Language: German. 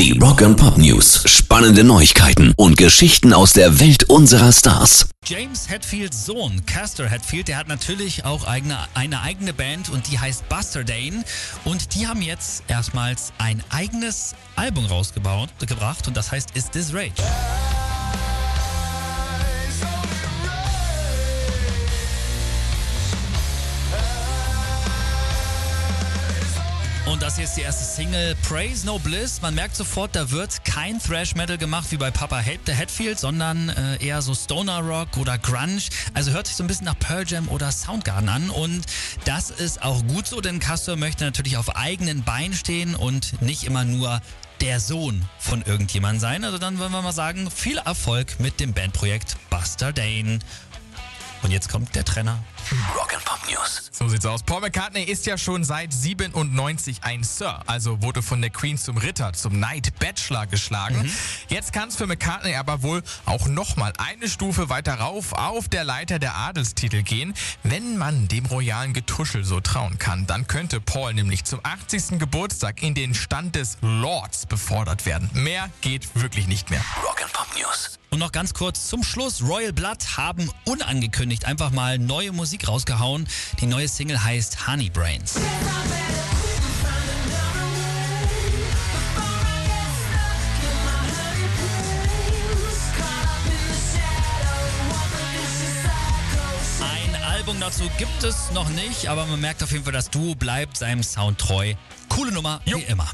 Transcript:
Die Rock and Pop News. Spannende Neuigkeiten und Geschichten aus der Welt unserer Stars. James Hetfields Sohn, Castor Hetfield, der hat natürlich auch eigene, eine eigene Band und die heißt Buster Dane. Und die haben jetzt erstmals ein eigenes Album rausgebracht und das heißt Is This Rage? Und das hier ist die erste Single, Praise No Bliss. Man merkt sofort, da wird kein Thrash Metal gemacht wie bei Papa Hate the Hatfield, sondern äh, eher so Stoner Rock oder Grunge. Also hört sich so ein bisschen nach Pearl Jam oder Soundgarden an. Und das ist auch gut so, denn Castor möchte natürlich auf eigenen Beinen stehen und nicht immer nur der Sohn von irgendjemandem sein. Also dann wollen wir mal sagen, viel Erfolg mit dem Bandprojekt Buster Dane. Und jetzt kommt der Trenner. Rock and Pop News. So sieht's aus. Paul McCartney ist ja schon seit 97 ein Sir, also wurde von der Queen zum Ritter, zum Knight Bachelor geschlagen. Mhm. Jetzt kann es für McCartney aber wohl auch nochmal eine Stufe weiter rauf auf der Leiter der Adelstitel gehen. Wenn man dem royalen Getuschel so trauen kann, dann könnte Paul nämlich zum 80. Geburtstag in den Stand des Lords befordert werden. Mehr geht wirklich nicht mehr. Rock and Pop News. Und noch ganz kurz zum Schluss. Royal Blood haben unangekündigt einfach mal neue Musik rausgehauen. Die neue Single heißt Honey Brains. Album dazu gibt es noch nicht, aber man merkt auf jeden Fall, das Duo bleibt seinem Sound treu. Coole Nummer, Jo. wie immer.